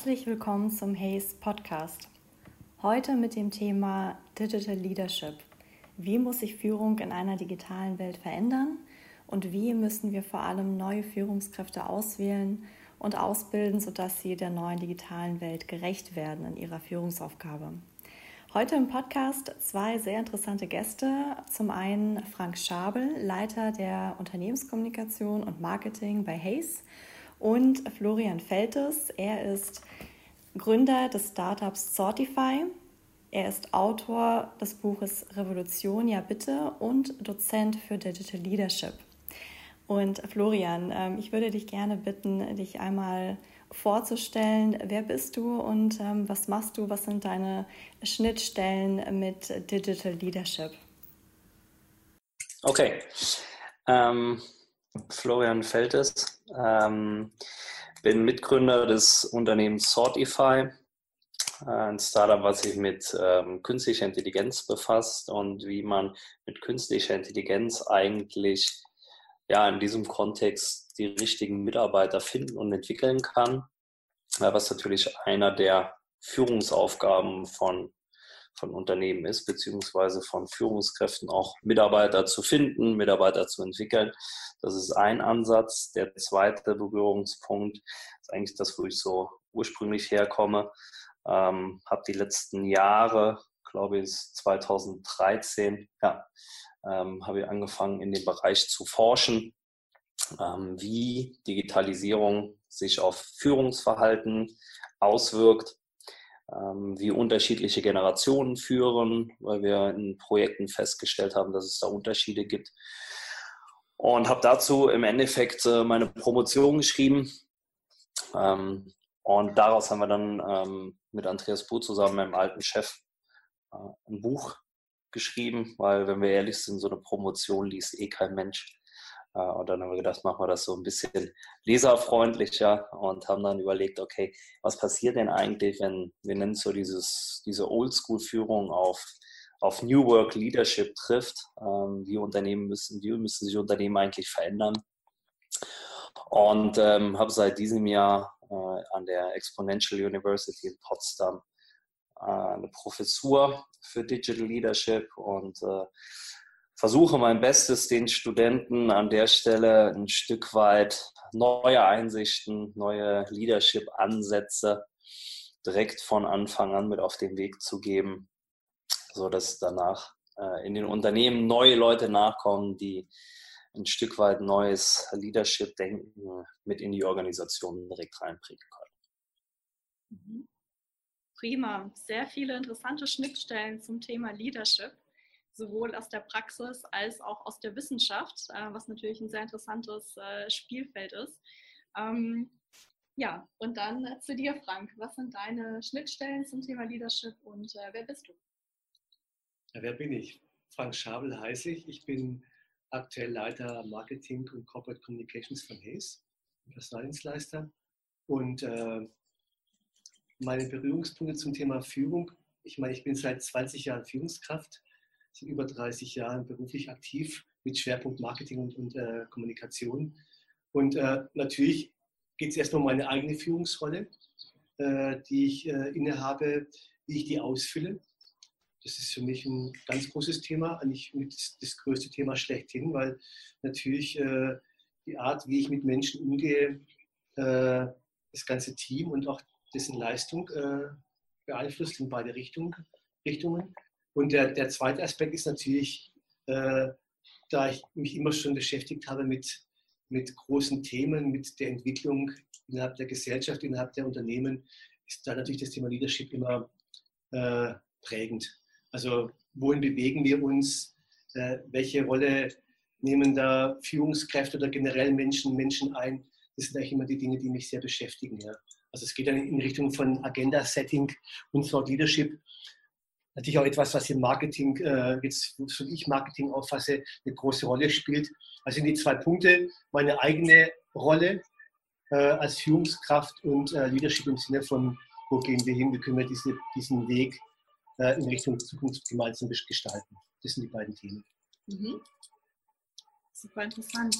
Herzlich willkommen zum Haze Podcast. Heute mit dem Thema Digital Leadership. Wie muss sich Führung in einer digitalen Welt verändern und wie müssen wir vor allem neue Führungskräfte auswählen und ausbilden, sodass sie der neuen digitalen Welt gerecht werden in ihrer Führungsaufgabe? Heute im Podcast zwei sehr interessante Gäste. Zum einen Frank Schabel, Leiter der Unternehmenskommunikation und Marketing bei Haze und Florian Feltes. Er ist Gründer des Startups Sortify. Er ist Autor des Buches Revolution, ja bitte und Dozent für Digital Leadership. Und Florian, ähm, ich würde dich gerne bitten, dich einmal vorzustellen. Wer bist du und ähm, was machst du? Was sind deine Schnittstellen mit Digital Leadership? Okay. Ähm, Florian Feltes, ähm, bin Mitgründer des Unternehmens Sortify, ein Startup, was sich mit ähm, künstlicher Intelligenz befasst und wie man mit künstlicher Intelligenz eigentlich ja, in diesem Kontext die richtigen Mitarbeiter finden und entwickeln kann, was natürlich einer der Führungsaufgaben von von Unternehmen ist, beziehungsweise von Führungskräften auch Mitarbeiter zu finden, Mitarbeiter zu entwickeln. Das ist ein Ansatz. Der zweite Berührungspunkt ist eigentlich das, wo ich so ursprünglich herkomme. Ähm, habe die letzten Jahre, glaube ich, 2013, ja, ähm, habe ich angefangen, in dem Bereich zu forschen, ähm, wie Digitalisierung sich auf Führungsverhalten auswirkt wie unterschiedliche Generationen führen, weil wir in Projekten festgestellt haben, dass es da Unterschiede gibt. Und habe dazu im Endeffekt äh, meine Promotion geschrieben. Ähm, und daraus haben wir dann ähm, mit Andreas Buh zusammen, meinem alten Chef, äh, ein Buch geschrieben, weil, wenn wir ehrlich sind, so eine Promotion liest eh kein Mensch. Äh, und dann haben wir gedacht, machen wir das so ein bisschen leserfreundlicher und haben dann überlegt, okay, was passiert denn eigentlich, wenn wir nennen so dieses, diese Oldschool-Führung auf, auf New Work Leadership trifft? Ähm, wie Unternehmen müssen, wie müssen sich Unternehmen eigentlich verändern? Und ähm, habe seit diesem Jahr äh, an der Exponential University in Potsdam äh, eine Professur für Digital Leadership und äh, versuche mein Bestes, den Studenten an der Stelle ein Stück weit neue Einsichten, neue Leadership-Ansätze direkt von Anfang an mit auf den Weg zu geben, sodass danach äh, in den Unternehmen neue Leute nachkommen, die ein Stück weit neues Leadership-Denken mit in die Organisation direkt reinbringen können. Mhm. Prima, sehr viele interessante Schnittstellen zum Thema Leadership sowohl aus der Praxis als auch aus der Wissenschaft, äh, was natürlich ein sehr interessantes äh, Spielfeld ist. Ähm, ja, und dann zu dir, Frank. Was sind deine Schnittstellen zum Thema Leadership und äh, wer bist du? Ja, wer bin ich? Frank Schabel heiße ich. Ich bin aktuell Leiter Marketing und Corporate Communications von Hayes, Personaldienstleister. Und äh, meine Berührungspunkte zum Thema Führung, ich meine, ich bin seit 20 Jahren Führungskraft sind über 30 Jahre beruflich aktiv mit Schwerpunkt Marketing und, und äh, Kommunikation. Und äh, natürlich geht es erstmal um meine eigene Führungsrolle, äh, die ich äh, innehabe, wie ich die ausfülle. Das ist für mich ein ganz großes Thema, eigentlich das, das größte Thema schlechthin, weil natürlich äh, die Art, wie ich mit Menschen umgehe, äh, das ganze Team und auch dessen Leistung beeinflusst in beide Richtung, Richtungen. Und der, der zweite Aspekt ist natürlich, äh, da ich mich immer schon beschäftigt habe mit, mit großen Themen, mit der Entwicklung innerhalb der Gesellschaft, innerhalb der Unternehmen, ist da natürlich das Thema Leadership immer äh, prägend. Also wohin bewegen wir uns? Äh, welche Rolle nehmen da Führungskräfte oder generell Menschen, Menschen ein? Das sind eigentlich immer die Dinge, die mich sehr beschäftigen. Ja. Also es geht dann in Richtung von Agenda-Setting und Thought Leadership natürlich auch etwas, was im Marketing, äh, jetzt so ich Marketing auffasse, eine große Rolle spielt. Also sind die zwei Punkte, meine eigene Rolle äh, als Führungskraft und äh, Leadership im Sinne von, wo gehen wir hin, wie können wir diese, diesen Weg äh, in Richtung Zukunft gemeinsam gestalten. Das sind die beiden Themen. Mhm. Super interessant.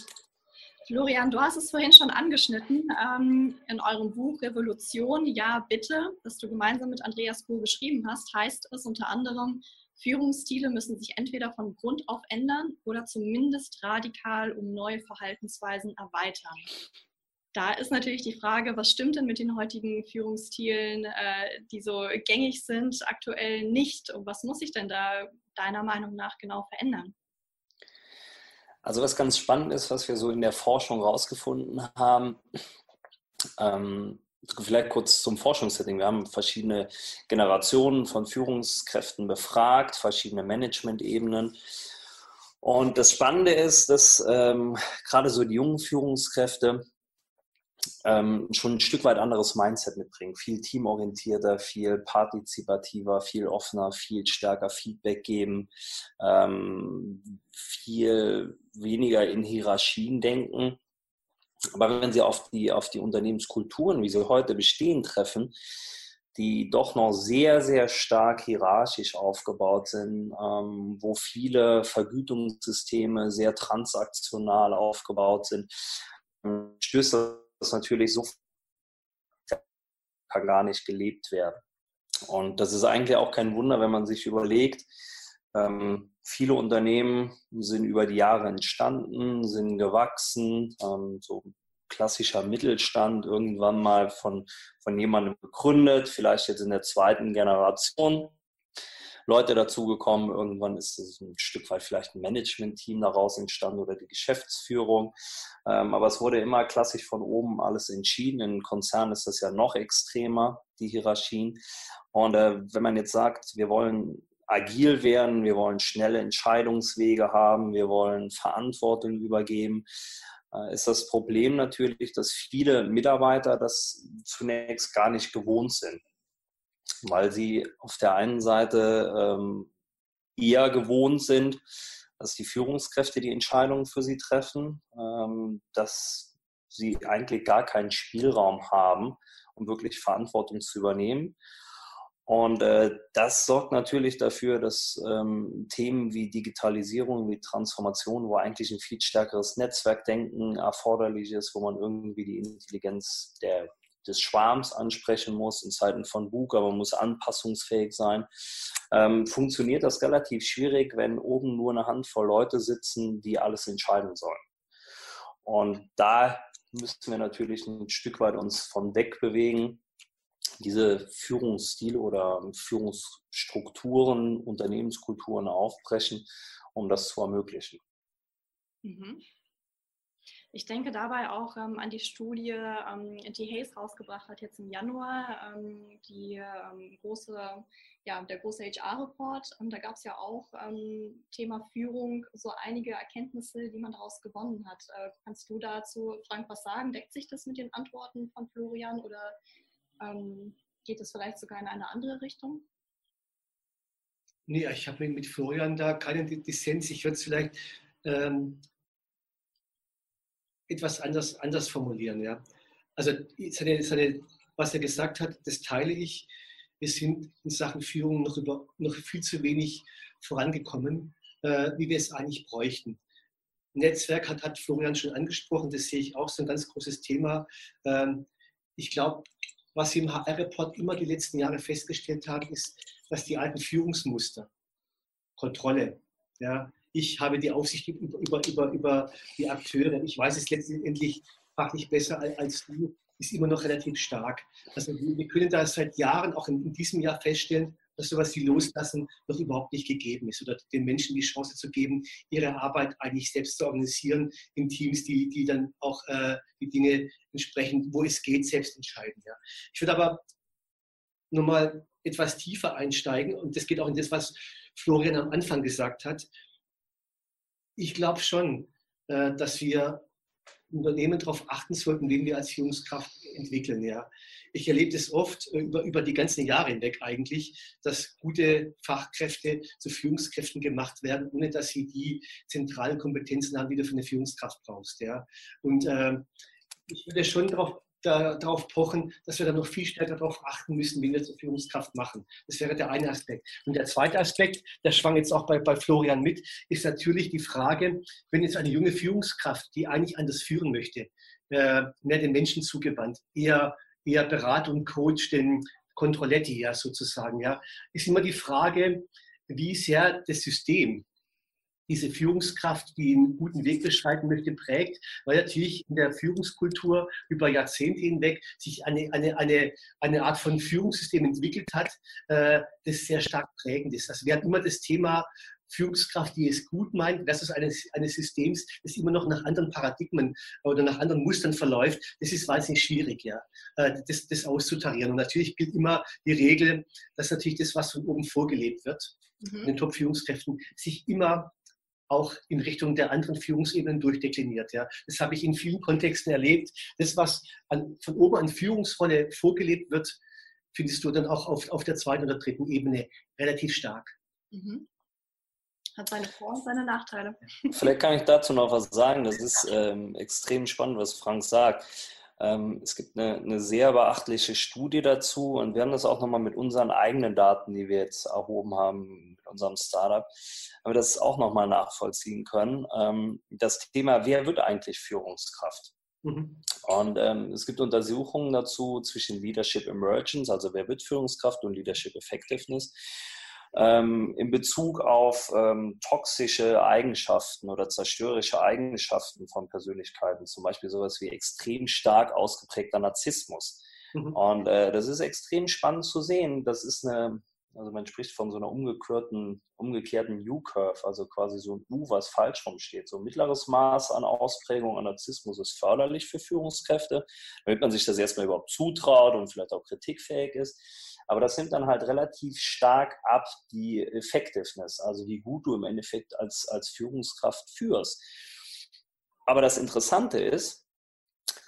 Florian, du hast es vorhin schon angeschnitten ähm, in eurem Buch Revolution, ja bitte, das du gemeinsam mit Andreas Kuhl geschrieben hast, heißt es unter anderem, Führungsstile müssen sich entweder von Grund auf ändern oder zumindest radikal um neue Verhaltensweisen erweitern. Da ist natürlich die Frage, was stimmt denn mit den heutigen Führungsstilen, äh, die so gängig sind, aktuell nicht? Und was muss sich denn da deiner Meinung nach genau verändern? Also was ganz spannend ist, was wir so in der Forschung rausgefunden haben, ähm, vielleicht kurz zum Forschungssetting. Wir haben verschiedene Generationen von Führungskräften befragt, verschiedene Management-Ebenen. Und das Spannende ist, dass ähm, gerade so die jungen Führungskräfte ähm, schon ein Stück weit anderes Mindset mitbringen. Viel teamorientierter, viel partizipativer, viel offener, viel stärker Feedback geben, ähm, viel weniger in Hierarchien denken. Aber wenn Sie auf die, auf die Unternehmenskulturen, wie sie heute bestehen, treffen, die doch noch sehr, sehr stark hierarchisch aufgebaut sind, ähm, wo viele Vergütungssysteme sehr transaktional aufgebaut sind, stößt das natürlich so kann gar nicht gelebt werden. Und das ist eigentlich auch kein Wunder, wenn man sich überlegt, ähm, viele Unternehmen sind über die Jahre entstanden, sind gewachsen, ähm, so klassischer Mittelstand, irgendwann mal von, von jemandem gegründet, vielleicht jetzt in der zweiten Generation. Leute dazugekommen. Irgendwann ist es ein Stück weit vielleicht ein Management-Team daraus entstanden oder die Geschäftsführung. Ähm, aber es wurde immer klassisch von oben alles entschieden. In Konzernen ist das ja noch extremer, die Hierarchien. Und äh, wenn man jetzt sagt, wir wollen agil werden, wir wollen schnelle Entscheidungswege haben, wir wollen Verantwortung übergeben, äh, ist das Problem natürlich, dass viele Mitarbeiter das zunächst gar nicht gewohnt sind weil sie auf der einen Seite ähm, eher gewohnt sind, dass die Führungskräfte die Entscheidungen für sie treffen, ähm, dass sie eigentlich gar keinen Spielraum haben, um wirklich Verantwortung zu übernehmen. Und äh, das sorgt natürlich dafür, dass ähm, Themen wie Digitalisierung, wie Transformation, wo eigentlich ein viel stärkeres Netzwerkdenken erforderlich ist, wo man irgendwie die Intelligenz der des Schwarms ansprechen muss in Zeiten von Bug, aber muss anpassungsfähig sein, ähm, funktioniert das relativ schwierig, wenn oben nur eine Handvoll Leute sitzen, die alles entscheiden sollen. Und da müssten wir natürlich ein Stück weit uns von weg bewegen, diese Führungsstile oder Führungsstrukturen, Unternehmenskulturen aufbrechen, um das zu ermöglichen. Mhm. Ich denke dabei auch ähm, an die Studie, ähm, die Hayes rausgebracht hat jetzt im Januar, ähm, die ähm, große, ja, der große HR-Report. da gab es ja auch ähm, Thema Führung so einige Erkenntnisse, die man daraus gewonnen hat. Äh, kannst du dazu, Frank, was sagen? Deckt sich das mit den Antworten von Florian oder ähm, geht es vielleicht sogar in eine andere Richtung? Nee, ich habe mit Florian da keinen Dissens. Ich würde es vielleicht ähm, etwas anders, anders formulieren. Ja. Also seine, seine, was er gesagt hat, das teile ich. Wir sind in Sachen Führung noch, über, noch viel zu wenig vorangekommen, äh, wie wir es eigentlich bräuchten. Netzwerk hat, hat Florian schon angesprochen, das sehe ich auch so ein ganz großes Thema. Ähm, ich glaube, was wir im HR-Report immer die letzten Jahre festgestellt haben, ist, dass die alten Führungsmuster, Kontrolle, ja, ich habe die Aufsicht über, über, über, über die Akteure, ich weiß es letztendlich fachlich besser als du, ist immer noch relativ stark. Also wir können da seit Jahren, auch in, in diesem Jahr feststellen, dass sowas wie Loslassen noch überhaupt nicht gegeben ist oder den Menschen die Chance zu geben, ihre Arbeit eigentlich selbst zu organisieren in Teams, die, die dann auch äh, die Dinge entsprechend, wo es geht, selbst entscheiden. Ja. Ich würde aber nochmal etwas tiefer einsteigen und das geht auch in das, was Florian am Anfang gesagt hat ich glaube schon, äh, dass wir Unternehmen darauf achten sollten, wen wir als Führungskraft entwickeln. Ja. Ich erlebe das oft äh, über, über die ganzen Jahre hinweg eigentlich, dass gute Fachkräfte zu Führungskräften gemacht werden, ohne dass sie die zentralen Kompetenzen haben, die du für eine Führungskraft brauchst. Ja. Und äh, ich würde schon darauf darauf pochen, dass wir dann noch viel stärker darauf achten müssen, wie wir zur Führungskraft machen. Das wäre der eine Aspekt. Und der zweite Aspekt, der schwang jetzt auch bei, bei Florian mit, ist natürlich die Frage, wenn jetzt eine junge Führungskraft, die eigentlich anders führen möchte, äh, mehr den Menschen zugewandt, eher, eher Berat und Coach, den Controletti ja sozusagen, ja, ist immer die Frage, wie sehr das System diese Führungskraft, die einen guten Weg beschreiten möchte, prägt, weil natürlich in der Führungskultur über Jahrzehnte hinweg sich eine, eine, eine, eine Art von Führungssystem entwickelt hat, äh, das sehr stark prägend ist. Also wir hatten immer das Thema Führungskraft, die es gut meint, versus eines, eines Systems, das immer noch nach anderen Paradigmen oder nach anderen Mustern verläuft, das ist wahnsinnig schwierig, ja, äh, das, das auszutarieren. Und natürlich gilt immer die Regel, dass natürlich das, was von oben vorgelebt wird, mhm. den Top-Führungskräften, sich immer auch in Richtung der anderen Führungsebenen durchdekliniert. Ja. Das habe ich in vielen Kontexten erlebt. Das, was an, von oben an Führungsrolle vorgelebt wird, findest du dann auch auf, auf der zweiten oder dritten Ebene relativ stark. Mhm. Hat seine Vor- und seine Nachteile. Vielleicht kann ich dazu noch was sagen. Das ist ähm, extrem spannend, was Frank sagt. Ähm, es gibt eine, eine, sehr beachtliche Studie dazu und wir haben das auch nochmal mit unseren eigenen Daten, die wir jetzt erhoben haben, mit unserem Startup, haben wir das auch nochmal nachvollziehen können. Ähm, das Thema, wer wird eigentlich Führungskraft? Mhm. Und ähm, es gibt Untersuchungen dazu zwischen Leadership Emergence, also wer wird Führungskraft und Leadership Effectiveness ähm, in Bezug auf ähm, toxische Eigenschaften oder zerstörerische Eigenschaften von Persönlichkeiten, zum Beispiel sowas wie extrem stark ausgeprägter Narzissmus. Mhm. Und äh, das ist extrem spannend zu sehen. Das ist eine, also man spricht von so einer umgekehrten, umgekehrten U-Curve, also quasi so ein U, was falsch rumsteht. So ein mittleres Maß an Ausprägung an Narzissmus ist förderlich für Führungskräfte, damit man sich das erstmal überhaupt zutraut und vielleicht auch kritikfähig ist. Aber das nimmt dann halt relativ stark ab die Effectiveness, also wie gut du im Endeffekt als, als Führungskraft führst. Aber das Interessante ist,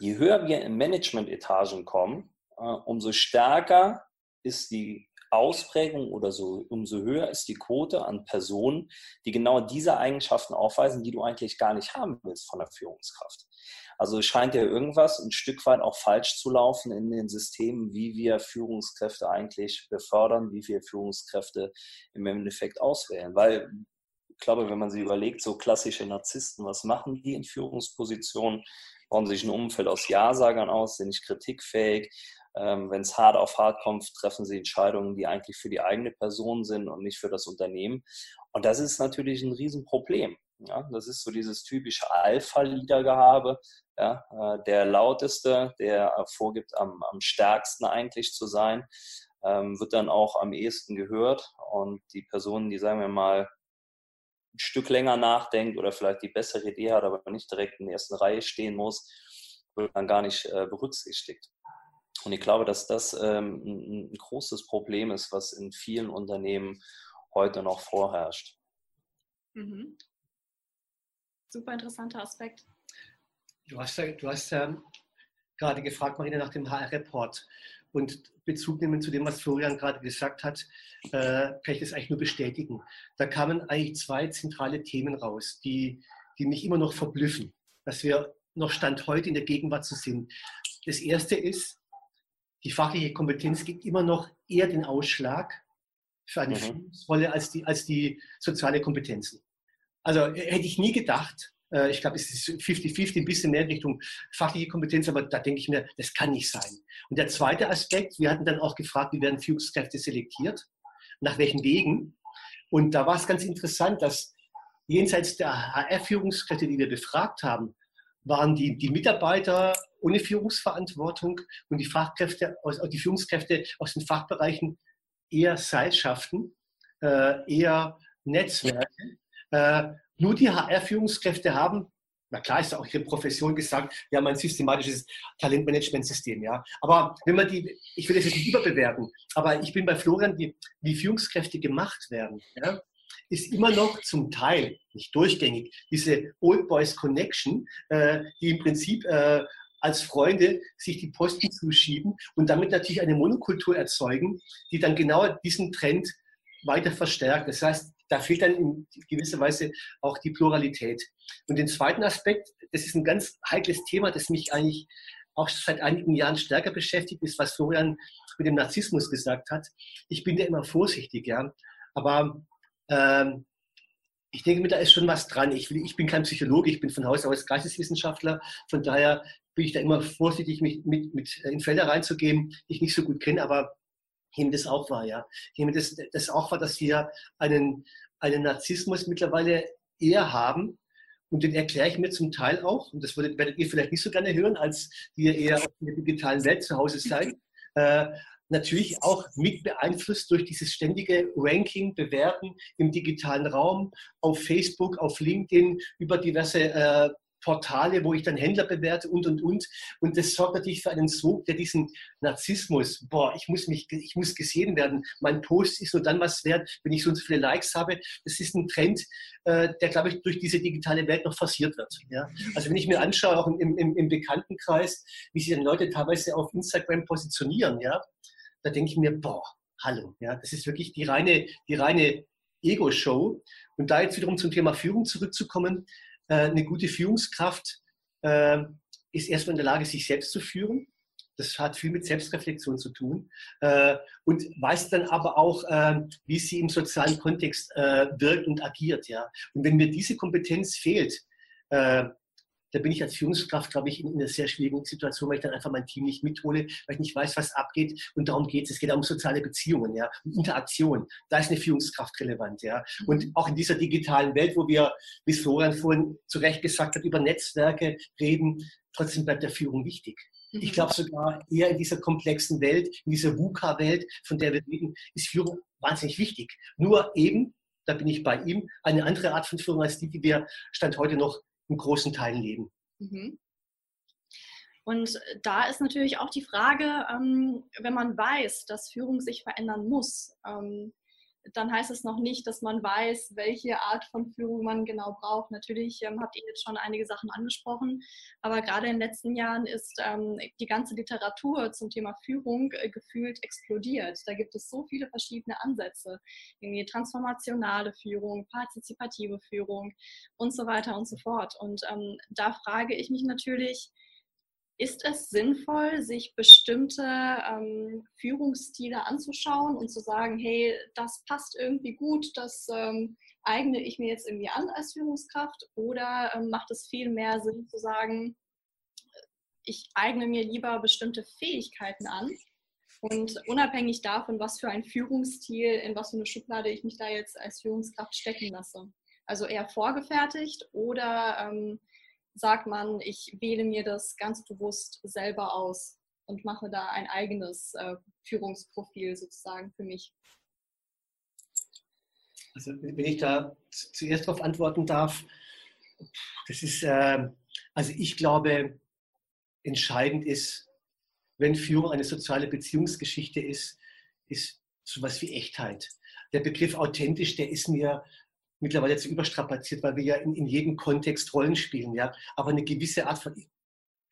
je höher wir in Management-Etagen kommen, äh, umso stärker ist die Ausprägung oder so, umso höher ist die Quote an Personen, die genau diese Eigenschaften aufweisen, die du eigentlich gar nicht haben willst von der Führungskraft. Also scheint ja irgendwas ein Stück weit auch falsch zu laufen in den Systemen, wie wir Führungskräfte eigentlich befördern, wie wir Führungskräfte im Endeffekt auswählen. Weil ich glaube, wenn man sich überlegt, so klassische Narzissten, was machen die in Führungspositionen? Bauen sich ein Umfeld aus Ja-Sagern aus, sind nicht kritikfähig. Ähm, wenn es hart auf hart kommt, treffen sie Entscheidungen, die eigentlich für die eigene Person sind und nicht für das Unternehmen. Und das ist natürlich ein Riesenproblem. Ja, das ist so dieses typische Alpha-Liedergehabe. Ja, äh, der lauteste, der vorgibt, am, am stärksten eigentlich zu sein, ähm, wird dann auch am ehesten gehört. Und die Person, die, sagen wir mal, ein Stück länger nachdenkt oder vielleicht die bessere Idee hat, aber nicht direkt in der ersten Reihe stehen muss, wird dann gar nicht äh, berücksichtigt. Und ich glaube, dass das ähm, ein, ein großes Problem ist, was in vielen Unternehmen heute noch vorherrscht. Mhm super interessanter Aspekt. Du hast ja, du hast ja gerade gefragt, Marina, nach dem HR-Report. Und Bezug nehmen zu dem, was Florian gerade gesagt hat, äh, kann ich das eigentlich nur bestätigen. Da kamen eigentlich zwei zentrale Themen raus, die, die mich immer noch verblüffen, dass wir noch Stand heute in der Gegenwart zu sind. Das erste ist, die fachliche Kompetenz gibt immer noch eher den Ausschlag für eine mhm. Führungsrolle als die, als die soziale Kompetenzen. Also äh, hätte ich nie gedacht. Äh, ich glaube, es ist 50-50, ein bisschen mehr in Richtung fachliche Kompetenz, aber da denke ich mir, das kann nicht sein. Und der zweite Aspekt, wir hatten dann auch gefragt, wie werden Führungskräfte selektiert, nach welchen Wegen. Und da war es ganz interessant, dass jenseits der HR-Führungskräfte, die wir befragt haben, waren die, die Mitarbeiter ohne Führungsverantwortung und die Fachkräfte, die Führungskräfte aus den Fachbereichen eher Seilschaften, äh, eher Netzwerke. Äh, nur die HR-Führungskräfte haben, na klar ist auch ihre Profession gesagt, wir haben ein systematisches Talentmanagementsystem, ja. Aber wenn man die, ich will das jetzt nicht überbewerten, aber ich bin bei Florian, die, wie Führungskräfte gemacht werden, ja, ist immer noch zum Teil, nicht durchgängig, diese Old Boys Connection, äh, die im Prinzip äh, als Freunde sich die Posten zuschieben und damit natürlich eine Monokultur erzeugen, die dann genau diesen Trend weiter verstärkt. Das heißt, da fehlt dann in gewisser Weise auch die Pluralität. Und den zweiten Aspekt, das ist ein ganz heikles Thema, das mich eigentlich auch seit einigen Jahren stärker beschäftigt, ist, was Florian mit dem Narzissmus gesagt hat. Ich bin ja immer vorsichtig, ja. Aber ähm, ich denke mir, da ist schon was dran. Ich, ich, bin kein Psychologe, ich bin von Haus aus Geisteswissenschaftler. Von daher bin ich da immer vorsichtig, mich mit, mit in Felder reinzugehen, die ich nicht so gut kenne, aber nehme das auch wahr, ja. Ich nehme das, das auch wahr, dass wir einen, einen Narzissmus mittlerweile eher haben. Und den erkläre ich mir zum Teil auch, und das werdet, werdet ihr vielleicht nicht so gerne hören, als die ihr eher in der digitalen Welt zu Hause seid. Äh, natürlich auch mit beeinflusst durch dieses ständige Ranking, Bewerten im digitalen Raum, auf Facebook, auf LinkedIn, über diverse äh, Portale, wo ich dann Händler bewerte und, und, und. Und das sorgt natürlich für einen Sog, der diesen Narzissmus, boah, ich muss mich, ich muss gesehen werden. Mein Post ist nur dann was wert, wenn ich so und so viele Likes habe. Das ist ein Trend, äh, der, glaube ich, durch diese digitale Welt noch forciert wird. Ja? Also wenn ich mir anschaue, auch im, im, im Bekanntenkreis, wie sich dann Leute teilweise auf Instagram positionieren, ja, da denke ich mir, boah, hallo, ja, das ist wirklich die reine, die reine Ego-Show. Und da jetzt wiederum zum Thema Führung zurückzukommen, eine gute Führungskraft äh, ist erstmal in der Lage, sich selbst zu führen. Das hat viel mit Selbstreflexion zu tun äh, und weiß dann aber auch, äh, wie sie im sozialen Kontext äh, wirkt und agiert. Ja. Und wenn mir diese Kompetenz fehlt, äh, da bin ich als Führungskraft, glaube ich, in, einer sehr schwierigen Situation, weil ich dann einfach mein Team nicht mithole, weil ich nicht weiß, was abgeht. Und darum geht es. Es geht auch um soziale Beziehungen, ja, um Interaktion. Da ist eine Führungskraft relevant, ja. Und auch in dieser digitalen Welt, wo wir, wie Florian vorhin zu Recht gesagt hat, über Netzwerke reden, trotzdem bleibt der Führung wichtig. Ich mhm. glaube sogar eher in dieser komplexen Welt, in dieser VUCA-Welt, von der wir reden, ist Führung wahnsinnig wichtig. Nur eben, da bin ich bei ihm, eine andere Art von Führung als die, die wir Stand heute noch in großen Teilen leben. Mhm. Und da ist natürlich auch die Frage, ähm, wenn man weiß, dass Führung sich verändern muss, ähm, dann heißt es noch nicht, dass man weiß, welche Art von Führung man genau braucht. Natürlich ähm, habt ihr jetzt schon einige Sachen angesprochen, aber gerade in den letzten Jahren ist ähm, die ganze Literatur zum Thema Führung äh, gefühlt explodiert. Da gibt es so viele verschiedene Ansätze, irgendwie transformationale Führung, partizipative Führung und so weiter und so fort. Und ähm, da frage ich mich natürlich, ist es sinnvoll, sich bestimmte ähm, Führungsstile anzuschauen und zu sagen, hey, das passt irgendwie gut, das ähm, eigne ich mir jetzt irgendwie an als Führungskraft? Oder ähm, macht es viel mehr Sinn zu sagen, ich eigne mir lieber bestimmte Fähigkeiten an und unabhängig davon, was für ein Führungsstil, in was für eine Schublade ich mich da jetzt als Führungskraft stecken lasse? Also eher vorgefertigt oder ähm, sagt man, ich wähle mir das ganz bewusst selber aus und mache da ein eigenes äh, Führungsprofil sozusagen für mich. Also wenn ich da zuerst darauf antworten darf, das ist, äh, also ich glaube, entscheidend ist, wenn Führung eine soziale Beziehungsgeschichte ist, ist sowas wie Echtheit. Der Begriff authentisch, der ist mir mittlerweile zu überstrapaziert, weil wir ja in, in jedem Kontext Rollen spielen, ja. Aber eine gewisse Art von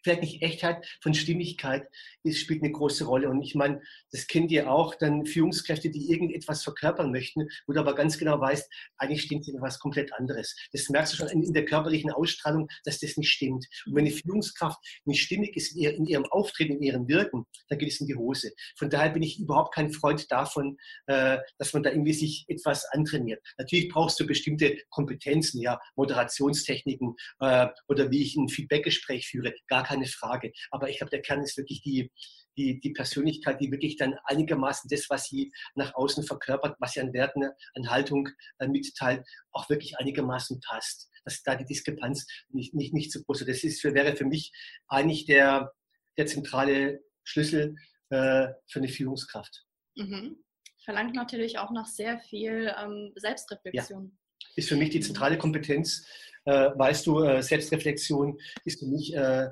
vielleicht nicht Echtheit, von Stimmigkeit ist, spielt eine große Rolle. Und ich meine, das kennt ihr auch, dann Führungskräfte, die irgendetwas verkörpern möchten, wo du aber ganz genau weißt, eigentlich stimmt hier was komplett anderes. Das merkst du schon in, der körperlichen Ausstrahlung, dass das nicht stimmt. Und wenn eine Führungskraft nicht stimmig ist in ihrem Auftreten, in ihrem Wirken, dann geht es in die Hose. Von daher bin ich überhaupt kein Freund davon, äh, dass man da irgendwie sich etwas antrainiert. Natürlich brauchst du bestimmte Kompetenzen, ja, Moderationstechniken äh, oder wie ich ein Feedbackgespräch führe, gar keine Frage. Aber ich glaube, der Kern ist wirklich die, die, die Persönlichkeit, die wirklich dann einigermaßen das, was sie nach außen verkörpert, was sie an Werten, an Haltung äh, mitteilt, auch wirklich einigermaßen passt. Dass da die Diskrepanz nicht, nicht, nicht so groß ist. Das ist, wäre für mich eigentlich der, der zentrale Schlüssel äh, für eine Führungskraft. Mhm. Verlangt natürlich auch nach sehr viel ähm, Selbstreflexion. Ja. Ist für mich die zentrale Kompetenz. Äh, weißt du, äh, Selbstreflexion ist für mich äh,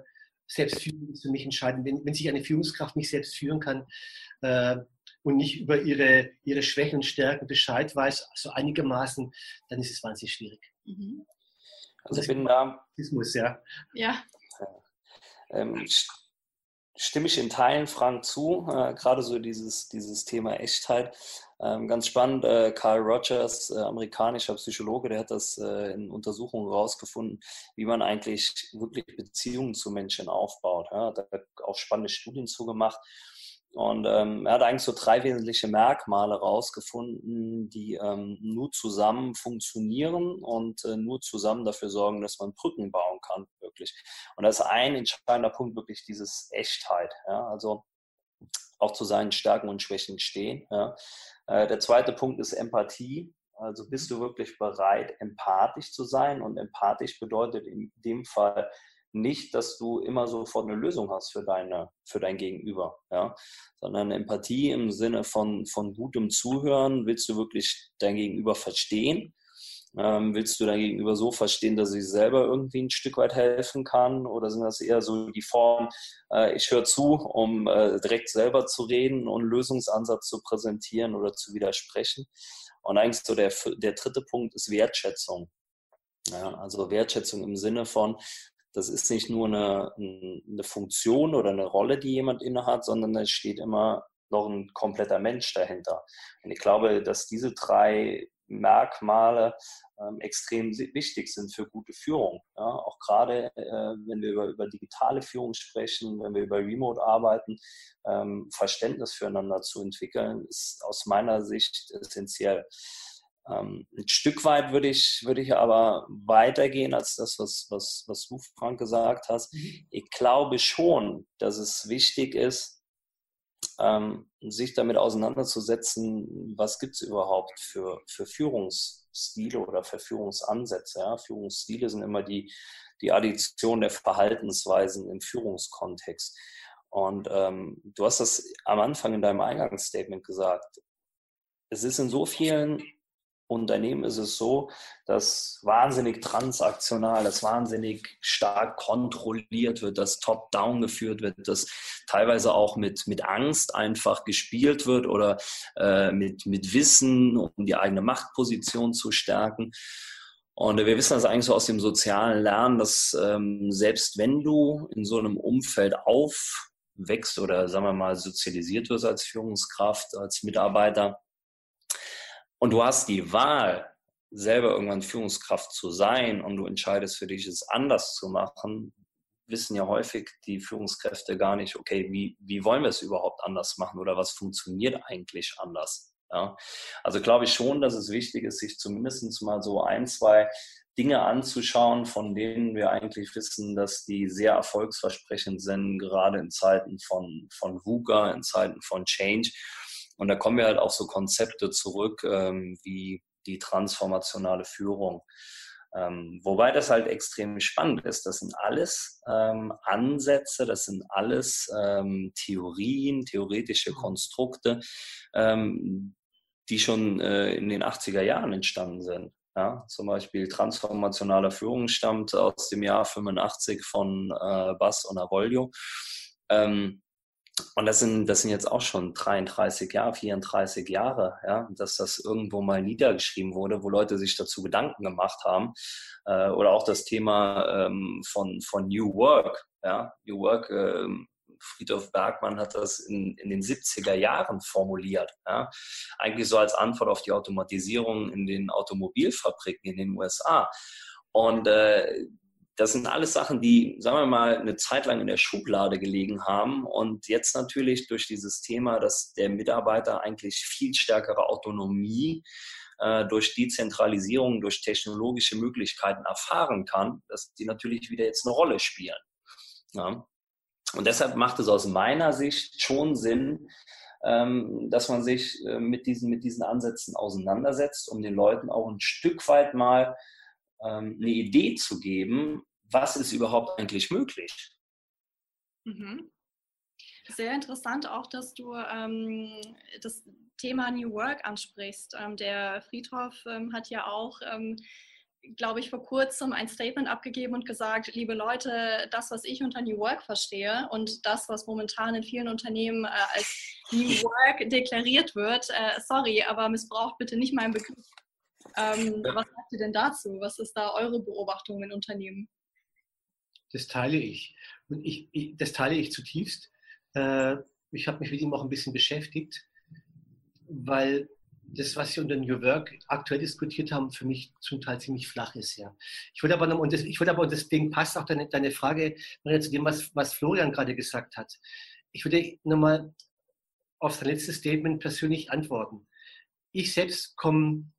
Selbstführung ist für mich entscheidend. Wenn, wenn sich eine Führungskraft nicht selbst führen kann äh, und nicht über ihre, ihre Schwächen und Stärken Bescheid weiß, so also einigermaßen, dann ist es wahnsinnig schwierig. Mhm. Also ich bin da. Das muss, ja. Ja. Ähm, stimme ich in Teilen Frank zu, äh, gerade so dieses, dieses Thema Echtheit. Ähm, ganz spannend, äh, Carl Rogers, äh, amerikanischer Psychologe, der hat das äh, in Untersuchungen herausgefunden, wie man eigentlich wirklich Beziehungen zu Menschen aufbaut. Ja, da hat auch spannende Studien zugemacht. Und ähm, er hat eigentlich so drei wesentliche Merkmale rausgefunden, die ähm, nur zusammen funktionieren und äh, nur zusammen dafür sorgen, dass man Brücken bauen kann, wirklich. Und da ist ein entscheidender Punkt wirklich dieses Echtheit. Ja? Also auch zu seinen Stärken und Schwächen stehen. Ja? Äh, der zweite Punkt ist Empathie. Also bist du wirklich bereit, empathisch zu sein? Und empathisch bedeutet in dem Fall nicht, dass du immer sofort eine Lösung hast für, deine, für dein Gegenüber, ja? sondern Empathie im Sinne von, von gutem Zuhören. Willst du wirklich dein Gegenüber verstehen? Ähm, willst du dein Gegenüber so verstehen, dass ich selber irgendwie ein Stück weit helfen kann? Oder sind das eher so die Form, äh, ich höre zu, um äh, direkt selber zu reden und Lösungsansatz zu präsentieren oder zu widersprechen? Und eigentlich so der, der dritte Punkt ist Wertschätzung. Ja, also Wertschätzung im Sinne von, das ist nicht nur eine, eine Funktion oder eine Rolle, die jemand innehat, sondern es steht immer noch ein kompletter Mensch dahinter. Und ich glaube, dass diese drei Merkmale ähm, extrem wichtig sind für gute Führung. Ja, auch gerade, äh, wenn wir über, über, digitale Führung sprechen, wenn wir über Remote arbeiten, ähm, Verständnis füreinander zu entwickeln, ist aus meiner Sicht essentiell. Ähm, ein Stück weit würde ich, würde ich aber weitergehen als das, was, was, was du, Frank, gesagt hast. Mhm. Ich glaube schon, dass es wichtig ist, ähm, sich damit auseinanderzusetzen, was gibt es überhaupt für, für Führungsstile oder für Führungsansätze. Ja? Führungsstile sind immer die, die Addition der Verhaltensweisen im Führungskontext. Und ähm, du hast das am Anfang in deinem Eingangsstatement gesagt. Es ist in so vielen Unternehmen ist es so, dass wahnsinnig transaktional, dass wahnsinnig stark kontrolliert wird, dass top-down geführt wird, dass teilweise auch mit, mit Angst einfach gespielt wird oder äh, mit, mit Wissen, um die eigene Machtposition zu stärken. Und wir wissen das eigentlich so aus dem sozialen Lernen, dass ähm, selbst wenn du in so einem Umfeld aufwächst oder sagen wir mal sozialisiert wirst als Führungskraft, als Mitarbeiter, und du hast die Wahl, selber irgendwann Führungskraft zu sein und du entscheidest für dich, es anders zu machen, wissen ja häufig die Führungskräfte gar nicht, okay, wie, wie wollen wir es überhaupt anders machen oder was funktioniert eigentlich anders? Ja? Also glaube ich schon, dass es wichtig ist, sich zumindest mal so ein, zwei Dinge anzuschauen, von denen wir eigentlich wissen, dass die sehr erfolgsversprechend sind, gerade in Zeiten von, von VUCA, in Zeiten von Change und da kommen wir halt auf so Konzepte zurück, ähm, wie die transformationale Führung. Ähm, wobei das halt extrem spannend ist. Das sind alles ähm, Ansätze, das sind alles ähm, Theorien, theoretische Konstrukte, ähm, die schon äh, in den 80er Jahren entstanden sind. Ja, zum Beispiel transformationale Führung stammt aus dem Jahr 85 von äh, Bass und Avoglio. Ähm, und das sind, das sind jetzt auch schon 33 Jahre, 34 Jahre, ja, dass das irgendwo mal niedergeschrieben wurde, wo Leute sich dazu Gedanken gemacht haben. Äh, oder auch das Thema ähm, von, von New Work. Ja. New Work, äh, Friedhof Bergmann hat das in, in den 70er Jahren formuliert. Ja. Eigentlich so als Antwort auf die Automatisierung in den Automobilfabriken in den USA. Und äh, das sind alles Sachen, die, sagen wir mal, eine Zeit lang in der Schublade gelegen haben und jetzt natürlich durch dieses Thema, dass der Mitarbeiter eigentlich viel stärkere Autonomie äh, durch Dezentralisierung, durch technologische Möglichkeiten erfahren kann, dass die natürlich wieder jetzt eine Rolle spielen. Ja. Und deshalb macht es aus meiner Sicht schon Sinn, ähm, dass man sich äh, mit, diesen, mit diesen Ansätzen auseinandersetzt, um den Leuten auch ein Stück weit mal ähm, eine Idee zu geben, was ist überhaupt eigentlich möglich. Mhm. Sehr interessant auch, dass du ähm, das Thema New Work ansprichst. Ähm, der Friedhof ähm, hat ja auch, ähm, glaube ich, vor kurzem ein Statement abgegeben und gesagt, liebe Leute, das, was ich unter New Work verstehe und das, was momentan in vielen Unternehmen äh, als New Work deklariert wird, äh, sorry, aber missbraucht bitte nicht meinen Begriff. Ähm, was sagt ihr denn dazu? Was ist da eure Beobachtung in Unternehmen? Das teile ich. Und ich, ich, das teile ich zutiefst. Äh, ich habe mich mit ihm auch ein bisschen beschäftigt, weil das, was Sie unter New Work aktuell diskutiert haben, für mich zum Teil ziemlich flach ist. Ja. Ich würde aber, noch, und, das, ich würde aber, und deswegen passt auch deine, deine Frage Maria, zu dem, was, was Florian gerade gesagt hat. Ich würde nochmal auf sein letztes Statement persönlich antworten. Ich selbst komme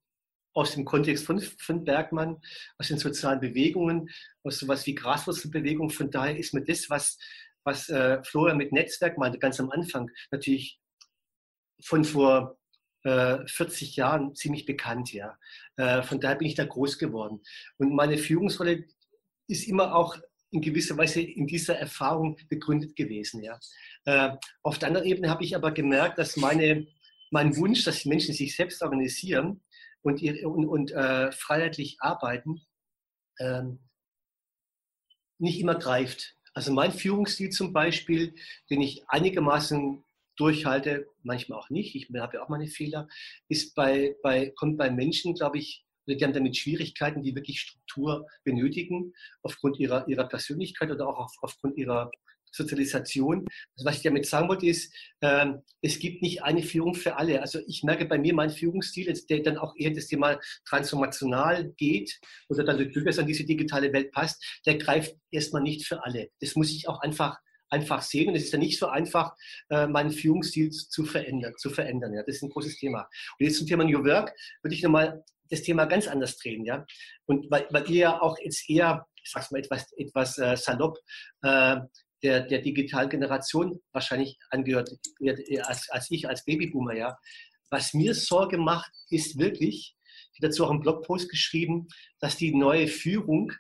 aus dem Kontext von, von Bergmann, aus den sozialen Bewegungen, aus sowas wie Graswurzelbewegung. Von daher ist mir das, was, was äh, Florian mit Netzwerk meinte, ganz am Anfang, natürlich von vor 40 äh, Jahren ziemlich bekannt, ja. Äh, von daher bin ich da groß geworden. Und meine Führungsrolle ist immer auch in gewisser Weise in dieser Erfahrung begründet gewesen, ja. Äh, auf der anderen Ebene habe ich aber gemerkt, dass meine, mein Wunsch, dass die Menschen sich selbst organisieren und, und, und äh, freiheitlich arbeiten, äh, nicht immer greift. Also mein Führungsstil zum Beispiel, den ich einigermaßen durchhalte, manchmal auch nicht, ich habe ja auch meine Fehler, ist bei, bei, kommt bei Menschen, glaube ich, die haben damit Schwierigkeiten, die wirklich Struktur benötigen, aufgrund ihrer, ihrer Persönlichkeit oder auch auf, aufgrund ihrer Sozialisation. Also was ich damit sagen wollte, ist, äh, es gibt nicht eine Führung für alle. Also ich merke bei mir, mein Führungsstil, der dann auch eher das Thema transformational geht oder dann durchaus an diese digitale Welt passt, der greift erstmal nicht für alle. Das muss ich auch einfach einfach sehen. Und es ist ja nicht so einfach, äh, meinen Führungsstil zu verändern. Zu verändern ja. Das ist ein großes Thema. Und jetzt zum Thema New Work würde ich nochmal das Thema ganz anders drehen. Ja? Und weil, weil ihr ja auch jetzt eher, ich sag's mal etwas, etwas äh, salopp, äh, der, der Digitalgeneration wahrscheinlich angehört, als, als ich, als Babyboomer, ja. Was mir Sorge macht, ist wirklich, ich habe dazu auch einen Blogpost geschrieben, dass die neue Führung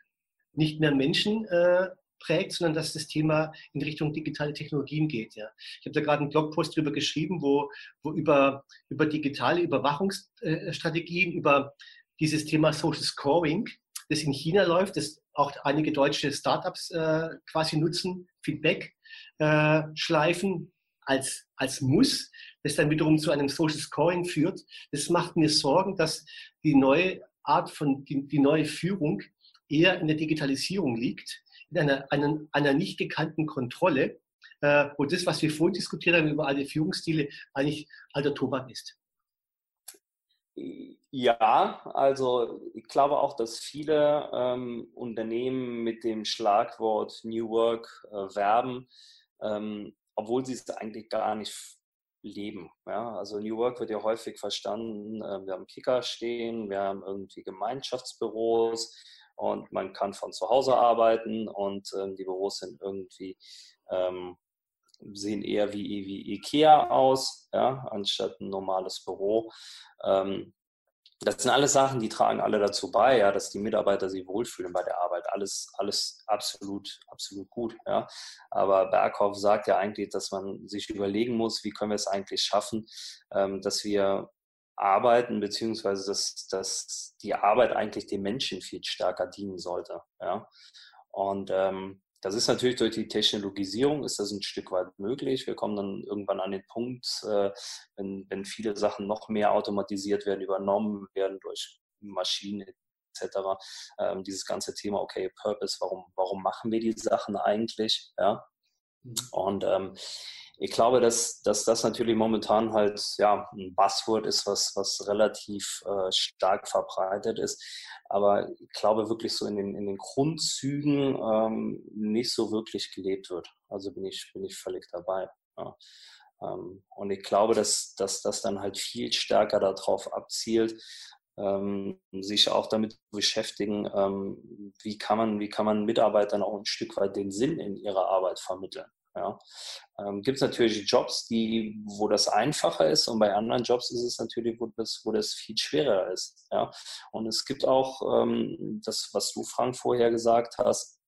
nicht mehr Menschen äh, prägt, sondern dass das Thema in Richtung digitale Technologien geht. Ja. Ich habe da gerade einen Blogpost darüber geschrieben, wo, wo über, über digitale Überwachungsstrategien, über dieses Thema Social Scoring, das in China läuft, das auch einige deutsche Startups äh, quasi nutzen, Feedback äh, schleifen als, als Muss, das dann wiederum zu einem Social Scoring führt. Das macht mir Sorgen, dass die neue Art von, die, die neue Führung eher in der Digitalisierung liegt in einer, einer, einer nicht gekannten Kontrolle, äh, wo das, was wir vorhin diskutiert haben über alle Führungsstile, eigentlich alter Tobak ist. Ja, also ich glaube auch, dass viele ähm, Unternehmen mit dem Schlagwort New Work äh, werben, ähm, obwohl sie es eigentlich gar nicht leben. Ja? Also New Work wird ja häufig verstanden, äh, wir haben Kicker stehen, wir haben irgendwie Gemeinschaftsbüros, und man kann von zu Hause arbeiten und ähm, die Büros sind irgendwie ähm, sehen eher wie, wie Ikea aus, ja, anstatt ein normales Büro. Ähm, das sind alles Sachen, die tragen alle dazu bei, ja, dass die Mitarbeiter sich wohlfühlen bei der Arbeit. Alles, alles absolut, absolut gut. Ja. Aber Berghoff sagt ja eigentlich, dass man sich überlegen muss, wie können wir es eigentlich schaffen, ähm, dass wir arbeiten, beziehungsweise dass, dass die Arbeit eigentlich dem Menschen viel stärker dienen sollte. Ja? Und ähm, das ist natürlich durch die Technologisierung ist das ein Stück weit möglich. Wir kommen dann irgendwann an den Punkt, äh, wenn, wenn viele Sachen noch mehr automatisiert werden, übernommen werden durch Maschinen etc. Ähm, dieses ganze Thema, okay, Purpose, warum, warum machen wir die Sachen eigentlich? Ja? Mhm. Und ähm, ich glaube, dass, dass das natürlich momentan halt ja, ein Buzzword ist, was, was relativ äh, stark verbreitet ist. Aber ich glaube wirklich so in den, in den Grundzügen ähm, nicht so wirklich gelebt wird. Also bin ich, bin ich völlig dabei. Ja. Ähm, und ich glaube, dass, dass das dann halt viel stärker darauf abzielt, ähm, sich auch damit beschäftigen, ähm, wie, kann man, wie kann man Mitarbeitern auch ein Stück weit den Sinn in ihrer Arbeit vermitteln. Ja. Ähm, Gibt es natürlich Jobs, die, wo das einfacher ist und bei anderen Jobs ist es natürlich, wo das, wo das viel schwerer ist. Ja. Und es gibt auch ähm, das, was du, Frank, vorher gesagt hast,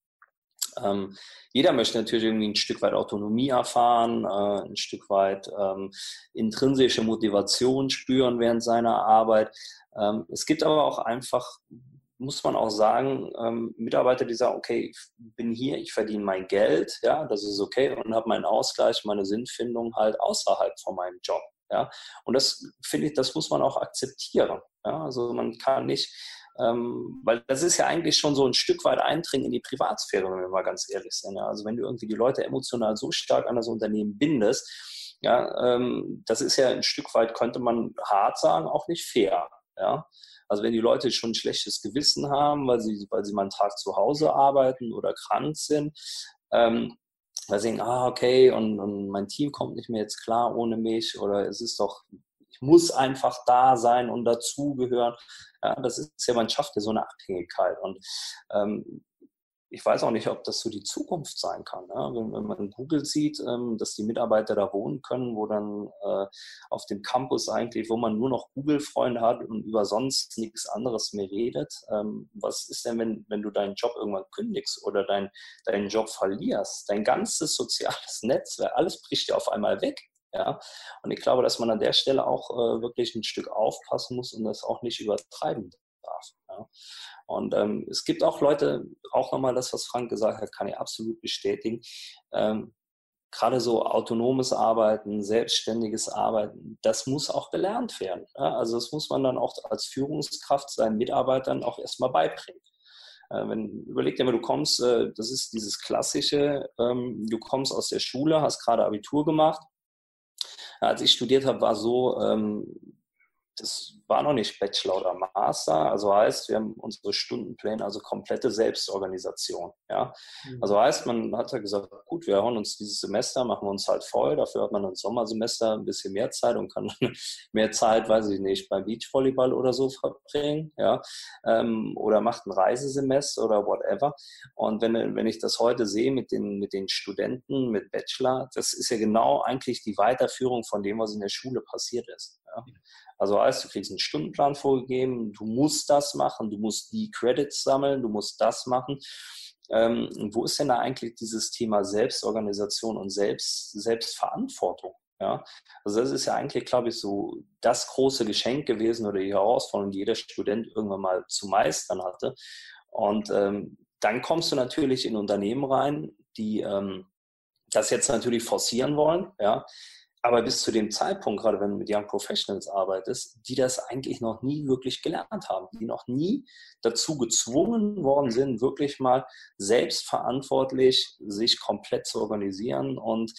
ähm, jeder möchte natürlich irgendwie ein Stück weit Autonomie erfahren, äh, ein Stück weit ähm, intrinsische Motivation spüren während seiner Arbeit. Ähm, es gibt aber auch einfach muss man auch sagen, ähm, Mitarbeiter, die sagen, okay, ich bin hier, ich verdiene mein Geld, ja, das ist okay und habe meinen Ausgleich, meine Sinnfindung halt außerhalb von meinem Job. Ja, und das finde ich, das muss man auch akzeptieren. Ja, also man kann nicht Ähm, weil das ist ja eigentlich schon so ein Stück weit Eindringen in die Privatsphäre, wenn wir mal ganz ehrlich sind. Ja? Also wenn du irgendwie die Leute emotional so stark an das Unternehmen bindest, ja, ähm, das ist ja ein Stück weit, könnte man hart sagen, auch nicht fair. Ja? Also wenn die Leute schon ein schlechtes Gewissen haben, weil sie, weil sie mal einen Tag zu Hause arbeiten oder krank sind, ähm, weil sie denken, ah, okay, und, und mein Team kommt nicht mehr jetzt klar ohne mich oder es ist doch, muss einfach da sein und dazugehören. Ja, das ist ja, man schafft ja so eine Abhängigkeit. Und ähm, ich weiß auch nicht, ob das so die Zukunft sein kann. Ne? Wenn, wenn, man Google sieht, ähm, dass die Mitarbeiter da wohnen können, wo dann äh, auf dem Campus eigentlich, wo man nur noch Google-Freunde hat und über sonst nichts anderes mehr redet. Ähm, was ist denn, wenn, wenn du deinen Job irgendwann kündigst oder dein, deinen Job verlierst? Dein ganzes soziales Netz, alles bricht dir auf einmal weg. Ja, und ich glaube, dass man an der Stelle auch äh, wirklich ein Stück aufpassen muss und das auch nicht übertreiben darf. Ja. Und ähm, es gibt auch Leute, auch nochmal das, was Frank gesagt hat, kann ich absolut bestätigen. Ähm, Gerade so autonomes Arbeiten, selbstständiges Arbeiten, das muss auch gelernt werden. Ja? Also das muss man dann auch als Führungskraft seinen Mitarbeitern auch erstmal beibringen. Äh, wenn, überleg dir mal, du kommst, äh, das ist dieses klassische, ähm, du kommst aus der Schule, hast gerade Abitur gemacht. Als ich studiert habe, war so, ähm, das war noch nicht Bachelor oder Master. Also heißt, wir haben unsere Stundenpläne, also komplette Selbstorganisation. Ja? Mhm. Also heißt, man hat ja gesagt, gut, wir hauen uns dieses Semester, machen wir uns halt voll. Dafür hat man ein Sommersemester ein bisschen mehr Zeit und kann mehr Zeit, weiß ich nicht, beim Beachvolleyball oder so verbringen. Ja? Ähm, oder macht ein Reisesemester oder whatever. Und wenn, wenn ich das heute sehe mit den, mit den Studenten, mit Bachelor, das ist ja genau eigentlich die Weiterführung von dem, was in der Schule passiert ist. Ja? Also heißt, du kriegst einen Stundenplan vorgegeben, du musst das machen, du musst die Credits sammeln, du musst das machen. Ähm, wo ist denn da eigentlich dieses Thema Selbstorganisation und Selbst, Selbstverantwortung? Ja, also das ist ja eigentlich, glaube ich, so das große Geschenk gewesen oder die Herausforderung, die jeder Student irgendwann mal zu meistern hatte. Und ähm, dann kommst du natürlich in Unternehmen rein, die ähm, das jetzt natürlich forcieren wollen, ja, aber bis zu dem Zeitpunkt, gerade wenn du mit Young Professionals arbeitest, die das eigentlich noch nie wirklich gelernt haben, die noch nie dazu gezwungen worden sind, wirklich mal selbstverantwortlich sich komplett zu organisieren. Und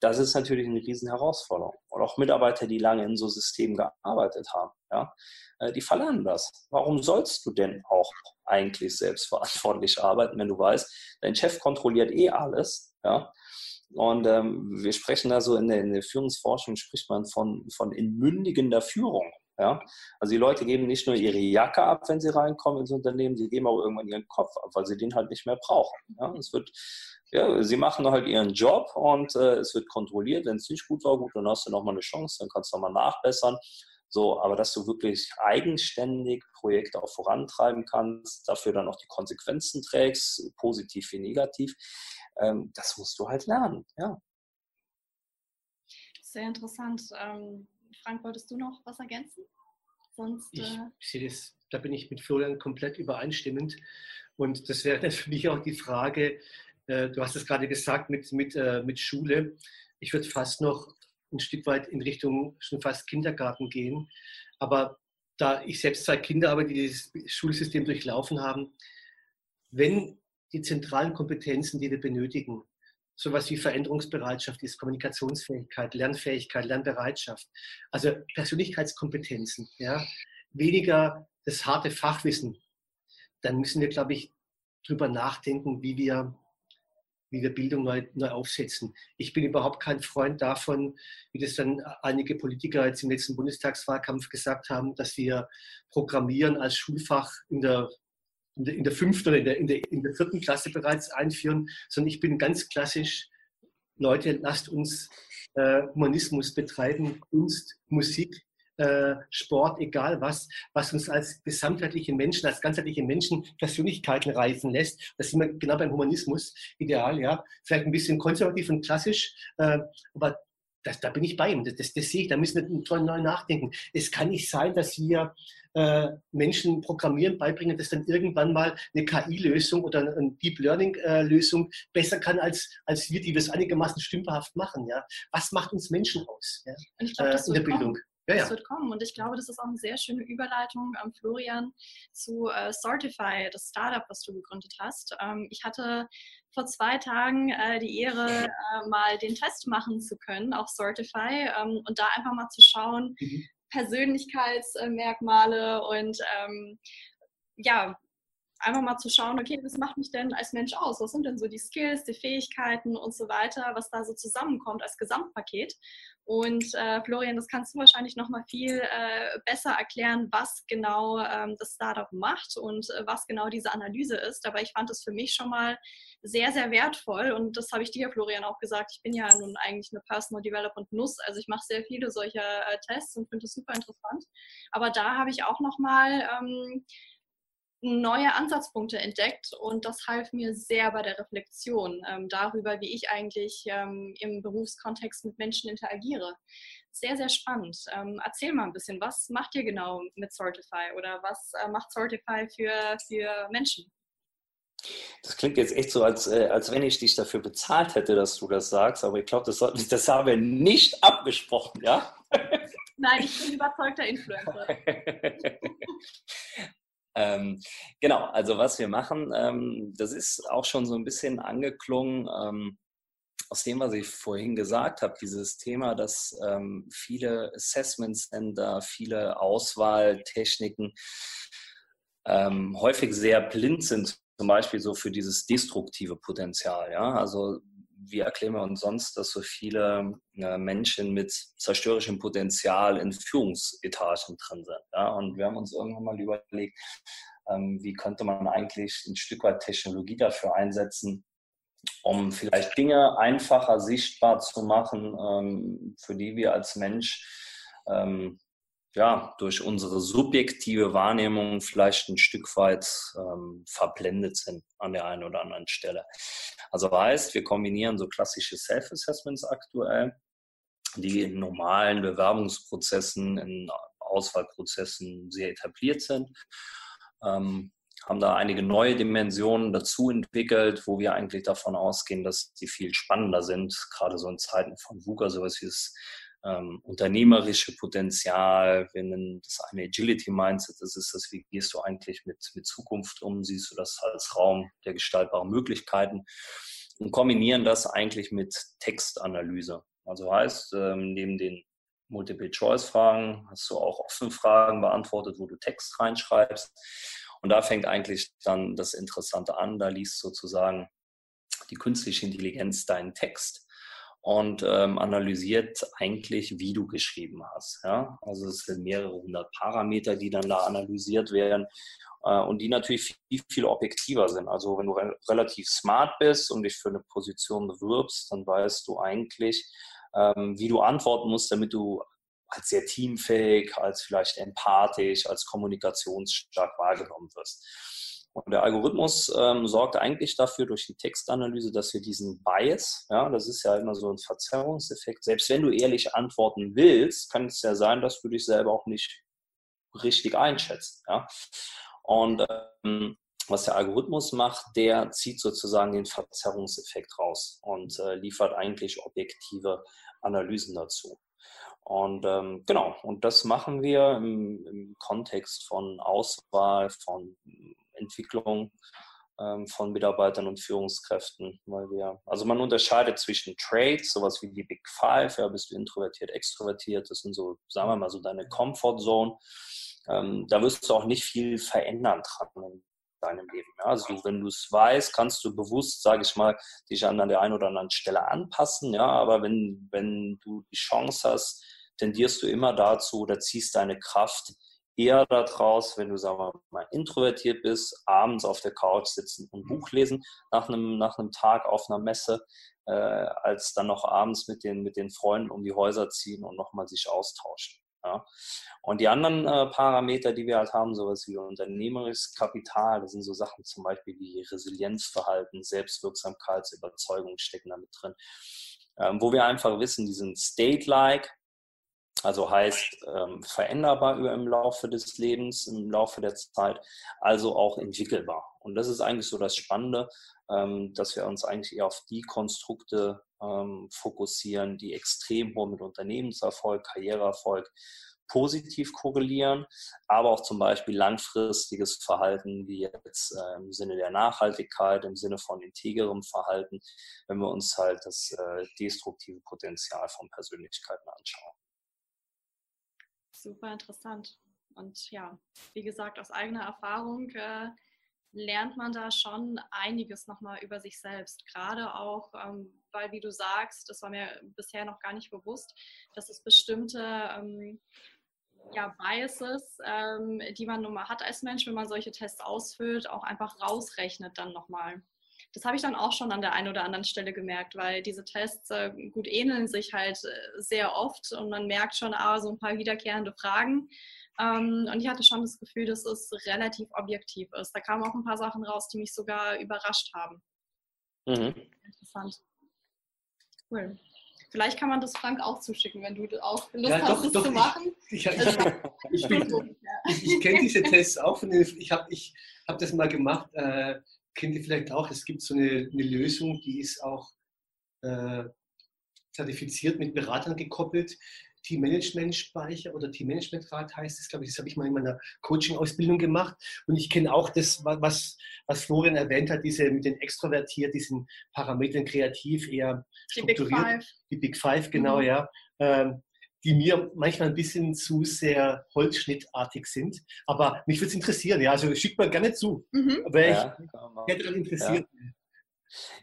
das ist natürlich eine riesen Herausforderung. Und auch Mitarbeiter, die lange in so Systemen gearbeitet haben, ja, äh, die verlernen das. Warum sollst du denn auch eigentlich selbstverantwortlich arbeiten, wenn du weißt, dein Chef kontrolliert eh alles, ja, und ähm, wir sprechen da so in der, in der, Führungsforschung, spricht man von, von inmündigender Führung. Ja? Also die Leute geben nicht nur ihre Jacke ab, wenn sie reinkommen ins Unternehmen, sie geben auch irgendwann ihren Kopf ab, weil sie den halt nicht mehr brauchen. Ja? Es wird, ja, sie machen halt ihren Job und äh, es wird kontrolliert. Wenn es nicht gut war, gut, dann hast du nochmal eine Chance, dann kannst du nochmal nachbessern. So, aber dass du wirklich eigenständig Projekte auch vorantreiben kannst, dafür dann auch die Konsequenzen trägst, positiv wie negativ, ähm, das musst du halt lernen, ja. Sehr interessant. Ähm, Frank, wolltest du noch was ergänzen? Sonst, ich, äh... ich sehe das, da bin ich mit Florian komplett übereinstimmend. Und das wäre für mich auch die Frage, äh, du hast es gerade gesagt mit, mit, äh, mit Schule. Ich würde fast noch ein Stück weit in Richtung schon fast Kindergarten gehen. Aber da ich selbst zwei Kinder habe, die dieses Schulsystem durchlaufen haben, wenn die zentralen Kompetenzen, die wir benötigen. Sowas wie Veränderungsbereitschaft ist, Kommunikationsfähigkeit, Lernfähigkeit, Lernbereitschaft. Also Persönlichkeitskompetenzen, ja. Weniger das harte Fachwissen. Dann müssen wir, glaube ich, drüber nachdenken, wie wir, wie wir Bildung neu, neu aufsetzen. Ich bin überhaupt kein Freund davon, wie das dann einige Politiker jetzt im letzten Bundestagswahlkampf gesagt haben, dass wir Programmieren als Schulfach in der in der, in der fünften oder in der, in, der, in der vierten Klasse bereits einführen, sondern ich bin ganz klassisch, Leute, lasst uns äh, Humanismus betreiben, Kunst, Musik, äh, Sport, egal was, was uns als gesamtheitliche Menschen, als ganzheitliche Menschen Persönlichkeiten reifen lässt. Das sind wir genau beim Humanismus ideal, ja. Vielleicht ein bisschen konservativ und klassisch, äh, aber das, da bin ich bei ihm. Das, das, das, sehe ich. Da müssen wir neu nachdenken. Es kann nicht sein, dass wir äh, Menschen Programmieren beibringen, das dann irgendwann mal eine KI-Lösung oder eine Deep Learning-Lösung äh, besser kann als, als wir, die wir es einigermaßen stümperhaft machen. Ja? Was macht uns Menschen aus ja? Glaub, äh, in der Bildung? Ja, ja. Das wird kommen. Und ich glaube, das ist auch eine sehr schöne Überleitung, ähm, Florian, zu äh, Sortify, das Startup, was du gegründet hast. Ähm, ich hatte vor zwei Tagen äh, die Ehre, äh, mal den Test machen zu können auf Sortify ähm, und da einfach mal zu schauen, mhm. Persönlichkeitsmerkmale und ähm, ja, einfach mal zu schauen, okay, was macht mich denn als Mensch aus? Was sind denn so die Skills, die Fähigkeiten und so weiter, was da so zusammenkommt als Gesamtpaket? Und äh, Florian, das kannst du wahrscheinlich noch mal viel äh, besser erklären, was genau ähm, das Startup macht und äh, was genau diese Analyse ist. Aber ich fand es für mich schon mal sehr, sehr wertvoll und das habe ich dir, Florian, auch gesagt. Ich bin ja nun eigentlich eine Personal Development Nuss, also ich mache sehr viele solcher äh, Tests und finde das super interessant. Aber da habe ich auch noch mal ähm, neue Ansatzpunkte entdeckt und das half mir sehr bei der Reflexion ähm, darüber, wie ich eigentlich ähm, im Berufskontext mit Menschen interagiere. Sehr, sehr spannend. Ähm, erzähl mal ein bisschen, was macht ihr genau mit Sortify oder was äh, macht Sortify für, für Menschen? Das klingt jetzt echt so, als, äh, als wenn ich dich dafür bezahlt hätte, dass du das sagst, aber ich glaube, das, das haben wir nicht abgesprochen, ja? Nein, ich bin überzeugter Influencer. Ähm, genau, also was wir machen, ähm, das ist auch schon so ein bisschen angeklungen ähm, aus dem, was ich vorhin gesagt habe, dieses Thema, dass ähm, viele Assessment Center, viele Auswahltechniken ähm, häufig sehr blind sind, zum Beispiel so für dieses destruktive Potenzial. Ja? Also wie erklären wir uns sonst, dass so viele äh, Menschen mit zerstörerischem Potenzial in Führungsetagen drin sind? Ja? Und wir haben uns irgendwann mal überlegt, ähm, wie könnte man eigentlich ein Stück weit Technologie dafür einsetzen, um vielleicht Dinge einfacher sichtbar zu machen, ähm, für die wir als Mensch ähm, ja, durch unsere subjektive Wahrnehmung vielleicht ein Stück weit ähm, verblendet sind an der einen oder anderen Stelle. Also heißt, wir kombinieren so klassische Self-Assessments aktuell, die in normalen Bewerbungsprozessen, in Auswahlprozessen sehr etabliert sind. Ähm, haben da einige neue Dimensionen dazu entwickelt, wo wir eigentlich davon ausgehen, dass die viel spannender sind, gerade so in Zeiten von VUCA, sowas wie das ähm, unternehmerische Potenzial, wir nennen das eine Agility Mindset, das ist das, wie gehst du eigentlich mit, mit Zukunft um, siehst du das als Raum der gestaltbaren Möglichkeiten und kombinieren das eigentlich mit Textanalyse. Also heißt, ähm, neben den Multiple-Choice-Fragen hast du auch offene Fragen beantwortet, wo du Text reinschreibst. Und da fängt eigentlich dann das Interessante an. Da liest sozusagen die künstliche Intelligenz deinen Text und ähm, analysiert eigentlich, wie du geschrieben hast. Ja? Also es sind mehrere hundert Parameter, die dann da analysiert werden äh, und die natürlich viel, viel objektiver sind. Also wenn du re relativ smart bist und dich für eine Position bewirbst, dann weißt du eigentlich, ähm, wie du antworten musst, damit du als sehr teamfähig, als vielleicht empathisch, als kommunikationsstark wahrgenommen wirst. Und der Algorithmus ähm, sorgt eigentlich dafür durch die Textanalyse, dass wir diesen Bias, ja, das ist ja immer so ein Verzerrungseffekt, selbst wenn du ehrlich antworten willst, kann es ja sein, dass du dich selber auch nicht richtig einschätzt. Ja. Und ähm, was der Algorithmus macht, der zieht sozusagen den Verzerrungseffekt raus und äh, liefert eigentlich objektive Analysen dazu. Und ähm, genau, und das machen wir im, im Kontext von Auswahl, von Entwicklung ähm, von Mitarbeitern und Führungskräften, weil wir, also man unterscheidet zwischen Traits, sowas wie die Big Five, ja, bist du introvertiert, extrovertiert, das sind so, sagen wir mal, so deine Comfort Zone. Ähm, da wirst du auch nicht viel verändern dran in deinem Leben. Ja. Also wenn du es weißt, kannst du bewusst, sage ich mal, dich an der einen oder anderen Stelle anpassen, ja, aber wenn, wenn du die Chance hast, tendierst du immer dazu oder ziehst deine Kraft eher daraus, wenn du, sagen wir mal, introvertiert bist, abends auf der Couch sitzen und Buch lesen nach einem, nach einem Tag auf einer Messe, äh, als dann noch abends mit den, mit den Freunden um die Häuser ziehen und nochmal sich austauschen. Ja. Und die anderen äh, Parameter, die wir halt haben, sowas wie unternehmerisches Kapital, das sind so Sachen zum Beispiel wie Resilienzverhalten, Selbstwirksamkeitsüberzeugung stecken damit drin, ähm, wo wir einfach wissen, die sind state-like, also heißt ähm, veränderbar im Laufe des Lebens, im Laufe der Zeit, also auch entwickelbar. Und das ist eigentlich so das Spannende, ähm, dass wir uns eigentlich eher auf die Konstrukte ähm, fokussieren, die extrem hoch mit Unternehmenserfolg, Karriereerfolg positiv korrelieren, aber auch zum Beispiel langfristiges Verhalten, wie jetzt äh, im Sinne der Nachhaltigkeit, im Sinne von integerem Verhalten, wenn wir uns halt das äh, destruktive Potenzial von Persönlichkeiten anschauen. Super interessant. Und ja, wie gesagt, aus eigener Erfahrung äh, lernt man da schon einiges nochmal über sich selbst. Gerade auch, ähm, weil, wie du sagst, das war mir bisher noch gar nicht bewusst, dass es bestimmte ähm, ja, Biases, ähm, die man nun mal hat als Mensch, wenn man solche Tests ausfüllt, auch einfach rausrechnet dann nochmal. Das habe ich dann auch schon an der einen oder anderen Stelle gemerkt, weil diese Tests äh, gut ähneln sich halt äh, sehr oft und man merkt schon, ah, so ein paar wiederkehrende Fragen. Ähm, und ich hatte schon das Gefühl, dass es relativ objektiv ist. Da kamen auch ein paar Sachen raus, die mich sogar überrascht haben. Mhm. Interessant. Cool. Vielleicht kann man das Frank auch zuschicken, wenn du auch Lust ja, hast, das doch, zu machen. Ich, ich, ich, ich, ich kenne diese Tests auch. Von den, ich habe ich hab das mal gemacht. Äh, kennt ihr vielleicht auch. Es gibt so eine, eine Lösung, die ist auch äh, zertifiziert mit Beratern gekoppelt. Team-Management-Speicher oder Team-Management-Rat heißt es, glaube ich. Das habe ich mal in meiner Coaching-Ausbildung gemacht. Und ich kenne auch das, was, was Florian erwähnt hat, diese mit den extrovertiert, diesen Parametern kreativ, eher strukturiert. Die Big Five. Die Big Five, genau, mhm. ja. Ähm, die mir manchmal ein bisschen zu sehr holzschnittartig sind. Aber mich würde es interessieren, ja. Also schickt mir gerne zu. Mhm. Wäre ich ja, daran interessiert. Ja.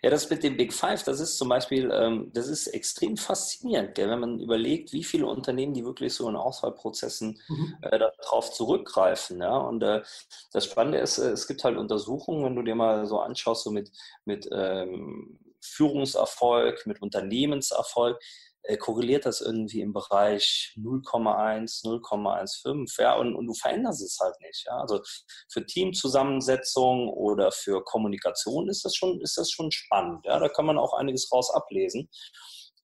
Ja, das mit dem Big Five, das ist zum Beispiel, ähm, das ist extrem faszinierend, gell? wenn man überlegt, wie viele Unternehmen, die wirklich so in Auswahlprozessen mhm. äh, darauf zurückgreifen. Ja? Und äh, das Spannende ist, äh, es gibt halt Untersuchungen, wenn du dir mal so anschaust, so mit, mit ähm, Führungserfolg, mit Unternehmenserfolg, korreliert das irgendwie im Bereich 0,1, 0,15, ja, und, und du veränderst es halt nicht, ja. Also für Teamzusammensetzung oder für Kommunikation ist das schon, ist das schon spannend, ja. Da kann man auch einiges raus ablesen.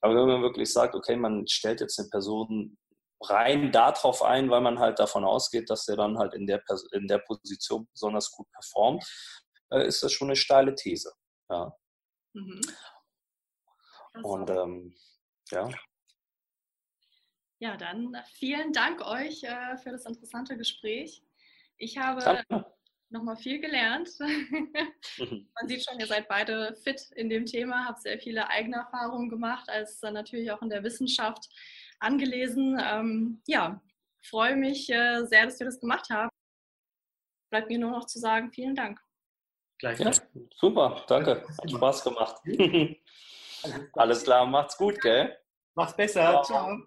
Aber wenn man wirklich sagt, okay, man stellt jetzt eine Person rein darauf ein, weil man halt davon ausgeht, dass der dann halt in der, in der Position besonders gut performt, äh, ist das schon eine steile These. Ja. Mhm. Und ähm, ja. Ja, dann vielen Dank euch äh, für das interessante Gespräch. Ich habe nochmal viel gelernt. Man sieht schon, ihr seid beide fit in dem Thema, habt sehr viele eigene Erfahrungen gemacht, als natürlich auch in der Wissenschaft angelesen. Ähm, ja, freue mich äh, sehr, dass wir das gemacht haben. Bleibt mir nur noch zu sagen, vielen Dank. Gleich. Ja, super, danke. Hat Spaß gemacht. Alles klar, macht's gut, gell? Mach's besser. Ciao. Ciao.